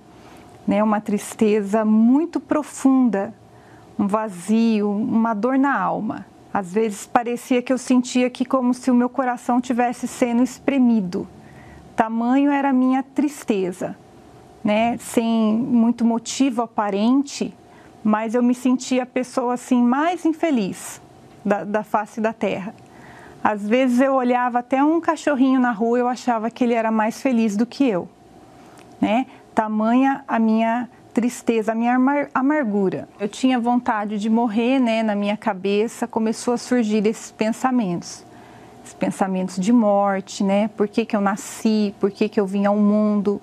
né, uma tristeza muito profunda, um vazio, uma dor na alma. Às vezes parecia que eu sentia que como se o meu coração tivesse sendo espremido. Tamanho era a minha tristeza, né? Sem muito motivo aparente, mas eu me sentia a pessoa assim mais infeliz da, da face da terra. Às vezes eu olhava até um cachorrinho na rua, eu achava que ele era mais feliz do que eu, né? Tamanha a minha tristeza, a minha amargura. Eu tinha vontade de morrer, né? Na minha cabeça começou a surgir esses pensamentos. Esses pensamentos de morte, né? Por que, que eu nasci? Por que, que eu vim ao mundo?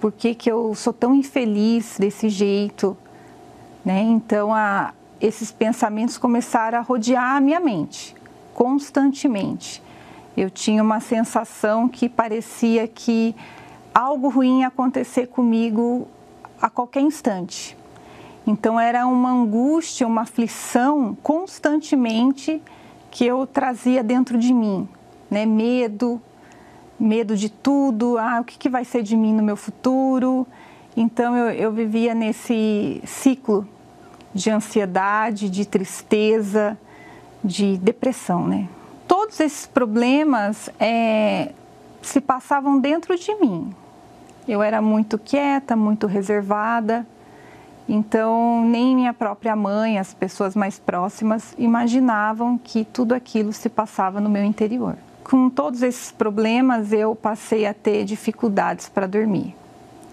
Por que, que eu sou tão infeliz desse jeito? Né? Então, a, esses pensamentos começaram a rodear a minha mente constantemente. Eu tinha uma sensação que parecia que algo ruim ia acontecer comigo a qualquer instante. Então era uma angústia, uma aflição constantemente que eu trazia dentro de mim, né? Medo, medo de tudo, ah, o que, que vai ser de mim no meu futuro. Então eu, eu vivia nesse ciclo de ansiedade, de tristeza, de depressão, né? Todos esses problemas é, se passavam dentro de mim, eu era muito quieta, muito reservada, então nem minha própria mãe, as pessoas mais próximas, imaginavam que tudo aquilo se passava no meu interior. Com todos esses problemas, eu passei a ter dificuldades para dormir,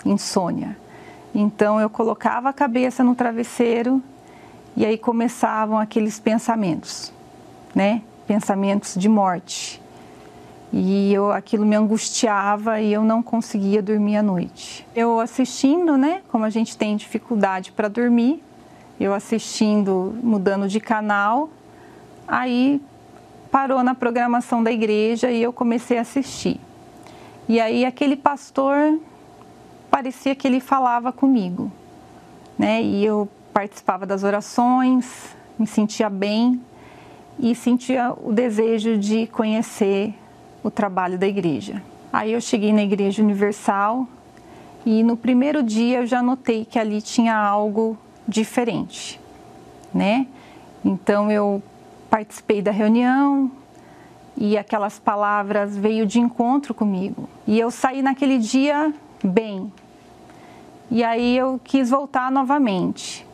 insônia. Então eu colocava a cabeça no travesseiro e aí começavam aqueles pensamentos, né? Pensamentos de morte e eu aquilo me angustiava e eu não conseguia dormir à noite. Eu assistindo, né, como a gente tem dificuldade para dormir, eu assistindo, mudando de canal, aí parou na programação da igreja e eu comecei a assistir. E aí aquele pastor parecia que ele falava comigo, né? E eu participava das orações, me sentia bem e sentia o desejo de conhecer o trabalho da igreja. Aí eu cheguei na Igreja Universal e no primeiro dia eu já notei que ali tinha algo diferente, né? Então eu participei da reunião e aquelas palavras veio de encontro comigo. E eu saí naquele dia bem. E aí eu quis voltar novamente.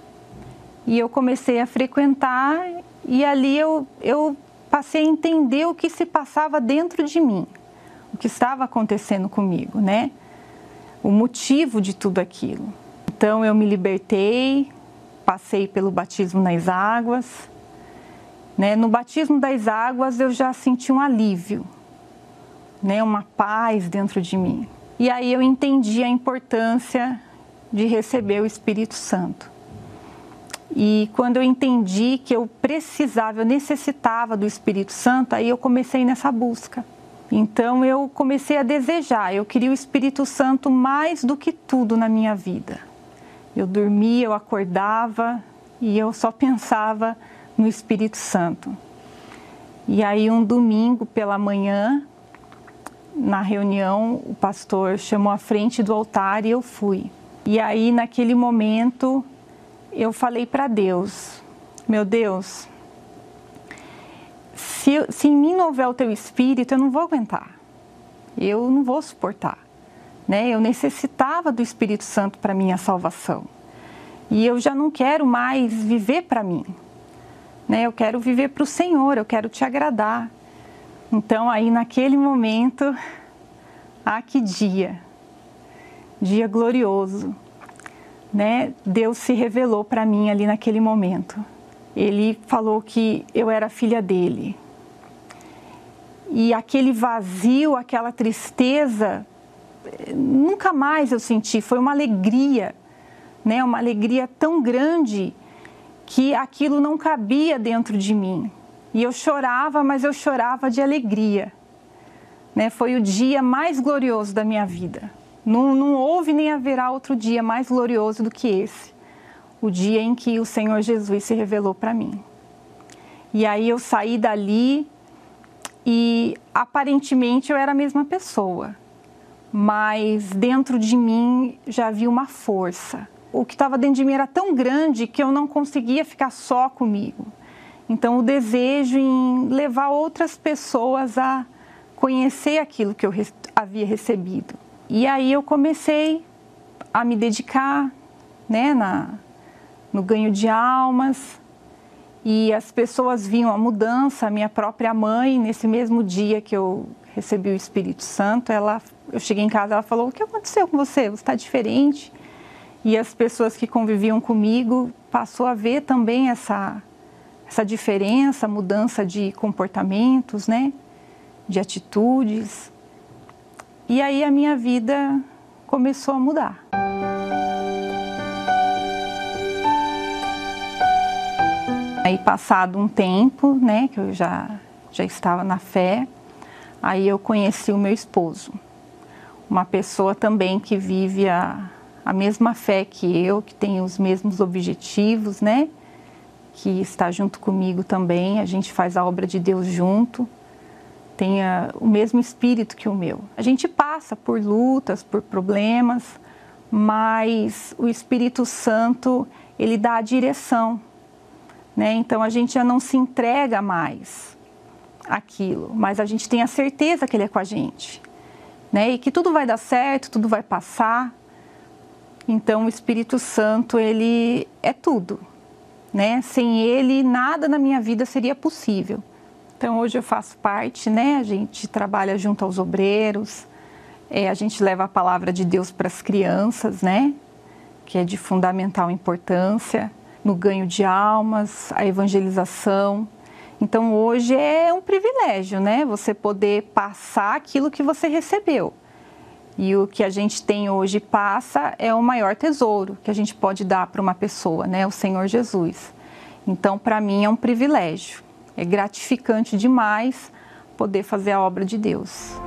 E eu comecei a frequentar e ali eu, eu passei a entender o que se passava dentro de mim, o que estava acontecendo comigo, né? O motivo de tudo aquilo. Então eu me libertei, passei pelo batismo nas águas. Né? No batismo das águas eu já senti um alívio, né? uma paz dentro de mim. E aí eu entendi a importância de receber o Espírito Santo. E quando eu entendi que eu precisava, eu necessitava do Espírito Santo, aí eu comecei nessa busca. Então eu comecei a desejar, eu queria o Espírito Santo mais do que tudo na minha vida. Eu dormia, eu acordava e eu só pensava no Espírito Santo. E aí um domingo pela manhã, na reunião, o pastor chamou à frente do altar e eu fui. E aí naquele momento eu falei para Deus: Meu Deus, se, se em mim não houver o teu espírito, eu não vou aguentar, eu não vou suportar. Né? Eu necessitava do Espírito Santo para minha salvação. E eu já não quero mais viver para mim. Né? Eu quero viver para o Senhor, eu quero te agradar. Então, aí naquele momento, ah, que dia! Dia glorioso né, Deus se revelou para mim ali naquele momento. Ele falou que eu era filha dele. E aquele vazio, aquela tristeza, nunca mais eu senti. Foi uma alegria, né, uma alegria tão grande que aquilo não cabia dentro de mim. E eu chorava, mas eu chorava de alegria. Né? Foi o dia mais glorioso da minha vida. Não, não houve nem haverá outro dia mais glorioso do que esse, o dia em que o Senhor Jesus se revelou para mim. E aí eu saí dali e aparentemente eu era a mesma pessoa, mas dentro de mim já havia uma força. O que estava dentro de mim era tão grande que eu não conseguia ficar só comigo. Então, o desejo em levar outras pessoas a conhecer aquilo que eu havia recebido. E aí eu comecei a me dedicar né, na, no ganho de almas, e as pessoas viam a mudança. A minha própria mãe, nesse mesmo dia que eu recebi o Espírito Santo, ela, eu cheguei em casa, ela falou: "O que aconteceu com você? Você está diferente?" E as pessoas que conviviam comigo passou a ver também essa essa diferença, mudança de comportamentos, né? De atitudes. E aí a minha vida começou a mudar. Aí passado um tempo, né, que eu já já estava na fé, aí eu conheci o meu esposo. Uma pessoa também que vive a, a mesma fé que eu, que tem os mesmos objetivos, né? Que está junto comigo também, a gente faz a obra de Deus junto, tem a, o mesmo espírito que o meu. A gente passa por lutas, por problemas, mas o Espírito Santo, ele dá a direção né? Então a gente já não se entrega mais aquilo, mas a gente tem a certeza que ele é com a gente, né? E que tudo vai dar certo, tudo vai passar. Então o Espírito Santo ele é tudo, né? Sem ele nada na minha vida seria possível. Então hoje eu faço parte, né? A gente trabalha junto aos obreiros, é, a gente leva a palavra de Deus para as crianças, né? Que é de fundamental importância no ganho de almas, a evangelização. Então hoje é um privilégio, né? Você poder passar aquilo que você recebeu. E o que a gente tem hoje passa é o maior tesouro que a gente pode dar para uma pessoa, né? O Senhor Jesus. Então, para mim é um privilégio. É gratificante demais poder fazer a obra de Deus.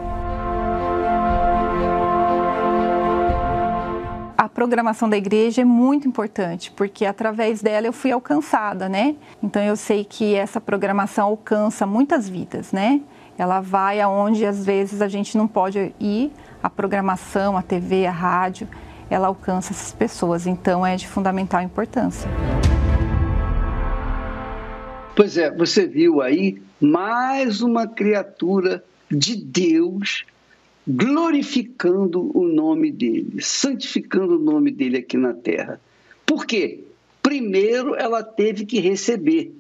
a programação da igreja é muito importante, porque através dela eu fui alcançada, né? Então eu sei que essa programação alcança muitas vidas, né? Ela vai aonde às vezes a gente não pode ir, a programação, a TV, a rádio, ela alcança essas pessoas, então é de fundamental importância. Pois é, você viu aí mais uma criatura de Deus glorificando o nome dele, santificando o nome dele aqui na terra. Por quê? Primeiro ela teve que receber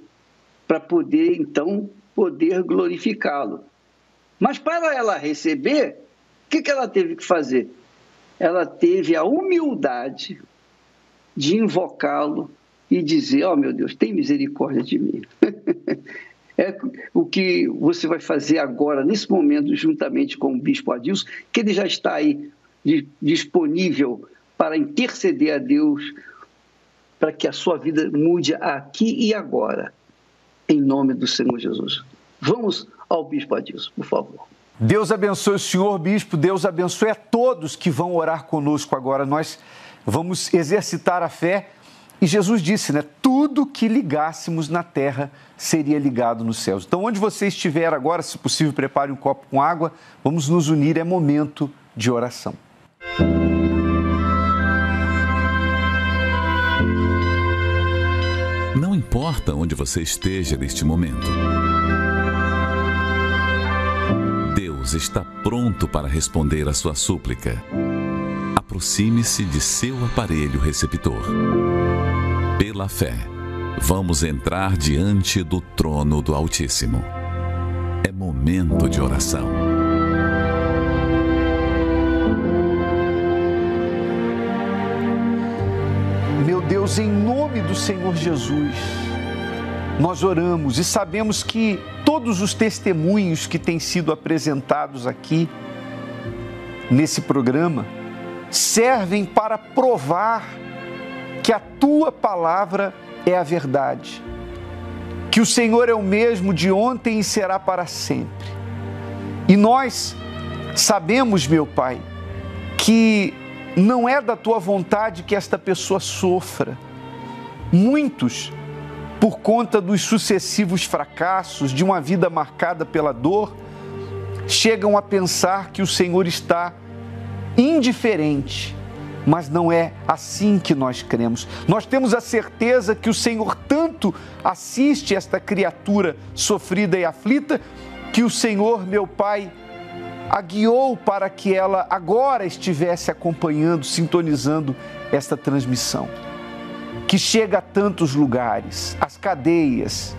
para poder então poder glorificá-lo. Mas para ela receber, o que, que ela teve que fazer? Ela teve a humildade de invocá-lo e dizer: Oh meu Deus, tem misericórdia de mim. é o que você vai fazer agora, nesse momento, juntamente com o Bispo Adilson, que ele já está aí disponível para interceder a Deus para que a sua vida mude aqui e agora, em nome do Senhor Jesus. Vamos ao Bispo Adilson, por favor. Deus abençoe o senhor, bispo. Deus abençoe a todos que vão orar conosco agora. Nós vamos exercitar a fé e Jesus disse, né? Tudo que ligássemos na terra seria ligado nos céus. Então, onde você estiver agora, se possível, prepare um copo com água. Vamos nos unir, é momento de oração. Não importa onde você esteja neste momento. Deus está pronto para responder a sua súplica. Aproxime-se de seu aparelho receptor pela fé, vamos entrar diante do trono do Altíssimo. É momento de oração. Meu Deus, em nome do Senhor Jesus, nós oramos e sabemos que todos os testemunhos que têm sido apresentados aqui nesse programa servem para provar que a tua palavra é a verdade, que o Senhor é o mesmo de ontem e será para sempre. E nós sabemos, meu Pai, que não é da tua vontade que esta pessoa sofra. Muitos, por conta dos sucessivos fracassos de uma vida marcada pela dor, chegam a pensar que o Senhor está indiferente mas não é assim que nós cremos. Nós temos a certeza que o Senhor tanto assiste esta criatura sofrida e aflita, que o Senhor, meu Pai, a guiou para que ela agora estivesse acompanhando, sintonizando esta transmissão, que chega a tantos lugares, as cadeias,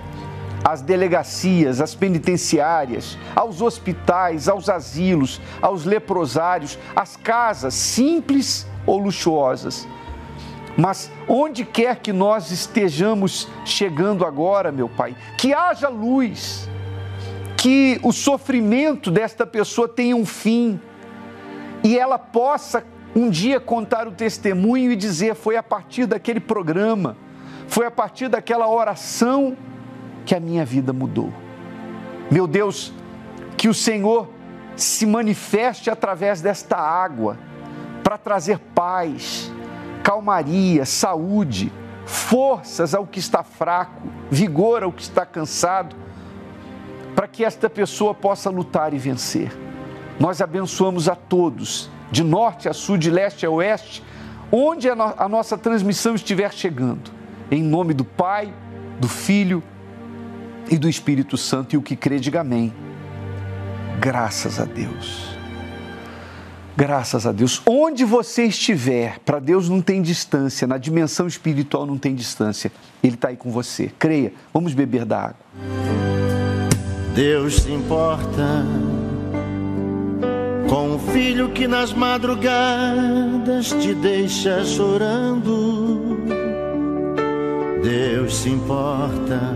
às delegacias, às penitenciárias, aos hospitais, aos asilos, aos leprosários, às casas simples ou luxuosas. Mas onde quer que nós estejamos chegando agora, meu Pai, que haja luz, que o sofrimento desta pessoa tenha um fim e ela possa um dia contar o testemunho e dizer: foi a partir daquele programa, foi a partir daquela oração que a minha vida mudou. Meu Deus, que o Senhor se manifeste através desta água para trazer paz, calmaria, saúde, forças ao que está fraco, vigor ao que está cansado, para que esta pessoa possa lutar e vencer. Nós abençoamos a todos, de norte a sul, de leste a oeste, onde a, no a nossa transmissão estiver chegando. Em nome do Pai, do Filho e do Espírito Santo. E o que crê, diga amém. Graças a Deus. Graças a Deus. Onde você estiver, para Deus não tem distância, na dimensão espiritual não tem distância. Ele está aí com você. Creia. Vamos beber da água. Deus se importa com o filho que nas madrugadas te deixa chorando. Deus se importa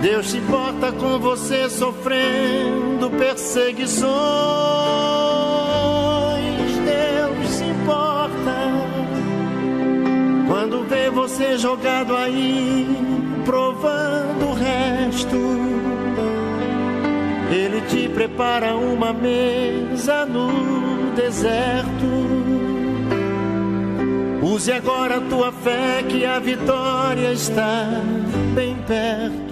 Deus se importa com você sofrendo perseguições. Deus se importa quando vê você jogado aí, provando o resto. Ele te prepara uma mesa no deserto. Use agora a tua fé que a vitória está bem perto.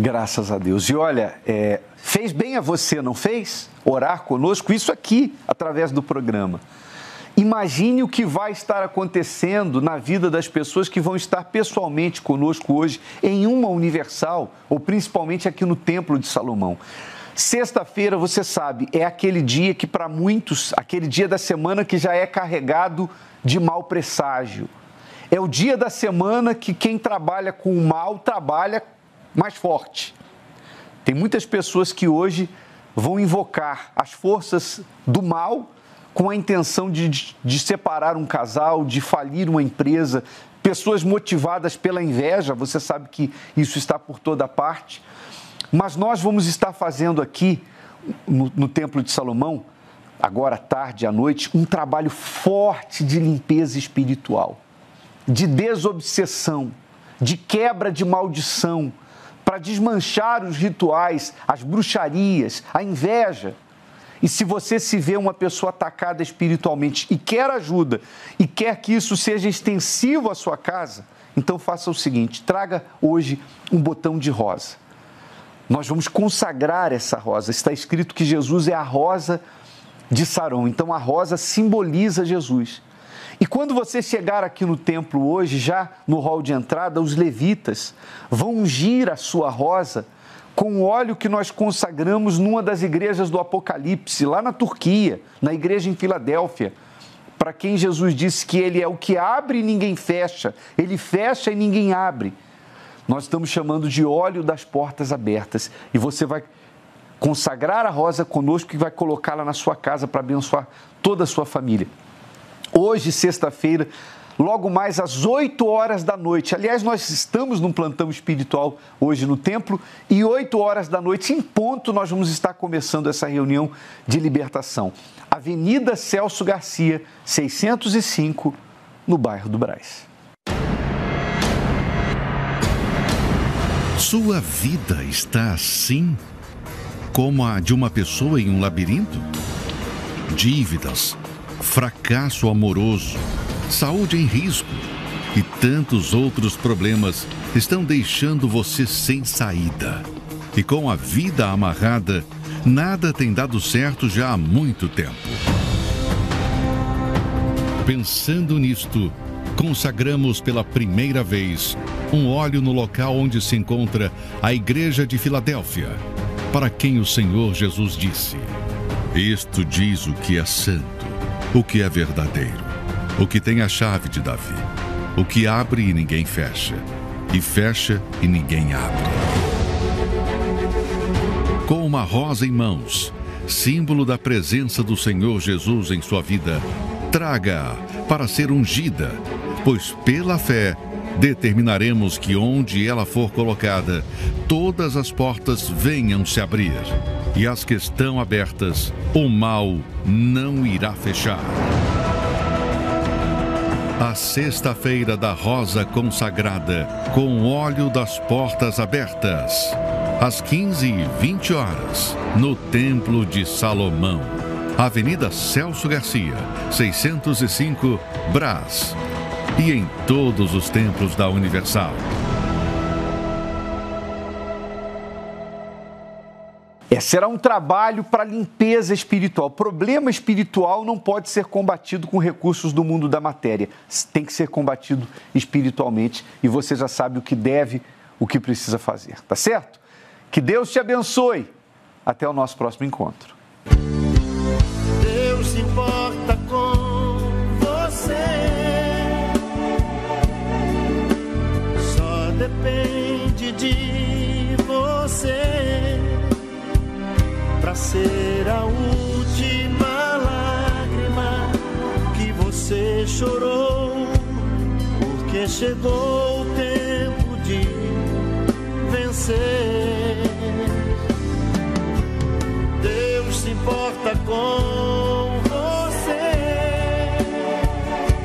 Graças a Deus. E olha, é, fez bem a você, não fez? Orar conosco, isso aqui, através do programa. Imagine o que vai estar acontecendo na vida das pessoas que vão estar pessoalmente conosco hoje em uma universal, ou principalmente aqui no Templo de Salomão. Sexta-feira, você sabe, é aquele dia que para muitos, aquele dia da semana que já é carregado de mau presságio. É o dia da semana que quem trabalha com o mal trabalha mais forte. Tem muitas pessoas que hoje vão invocar as forças do mal com a intenção de, de separar um casal, de falir uma empresa, pessoas motivadas pela inveja, você sabe que isso está por toda parte. Mas nós vamos estar fazendo aqui, no, no Templo de Salomão, agora à tarde, à noite, um trabalho forte de limpeza espiritual, de desobsessão, de quebra de maldição, para desmanchar os rituais, as bruxarias, a inveja. E se você se vê uma pessoa atacada espiritualmente e quer ajuda e quer que isso seja extensivo à sua casa, então faça o seguinte: traga hoje um botão de rosa. Nós vamos consagrar essa rosa. Está escrito que Jesus é a rosa de Saron. Então a rosa simboliza Jesus. E quando você chegar aqui no templo hoje, já no hall de entrada, os levitas vão ungir a sua rosa com o óleo que nós consagramos numa das igrejas do Apocalipse, lá na Turquia, na igreja em Filadélfia. Para quem Jesus disse que ele é o que abre e ninguém fecha, ele fecha e ninguém abre. Nós estamos chamando de óleo das portas abertas. E você vai consagrar a rosa conosco e vai colocá-la na sua casa para abençoar toda a sua família hoje, sexta-feira, logo mais às 8 horas da noite. Aliás, nós estamos num plantão espiritual hoje no templo e 8 horas da noite, em ponto, nós vamos estar começando essa reunião de libertação. Avenida Celso Garcia, 605, no bairro do Braz. Sua vida está assim como a de uma pessoa em um labirinto? Dívidas, fracasso amoroso, saúde em risco e tantos outros problemas estão deixando você sem saída. E com a vida amarrada, nada tem dado certo já há muito tempo. Pensando nisto, consagramos pela primeira vez um óleo no local onde se encontra a Igreja de Filadélfia, para quem o Senhor Jesus disse: Isto diz o que é santo, o que é verdadeiro, o que tem a chave de Davi, o que abre e ninguém fecha, e fecha e ninguém abre. Com uma rosa em mãos, símbolo da presença do Senhor Jesus em sua vida, traga-a para ser ungida, pois pela fé determinaremos que onde ela for colocada, todas as portas venham se abrir. E as que estão abertas, o mal não irá fechar. A sexta-feira da Rosa Consagrada, com óleo das portas abertas, às 15 e 20 horas, no Templo de Salomão. Avenida Celso Garcia, 605, Brás, e em todos os templos da Universal. É, será um trabalho para limpeza espiritual. Problema espiritual não pode ser combatido com recursos do mundo da matéria. Tem que ser combatido espiritualmente e você já sabe o que deve, o que precisa fazer. Tá certo? Que Deus te abençoe. Até o nosso próximo encontro. Você para ser a última lágrima que você chorou, porque chegou o tempo de vencer. Deus se importa com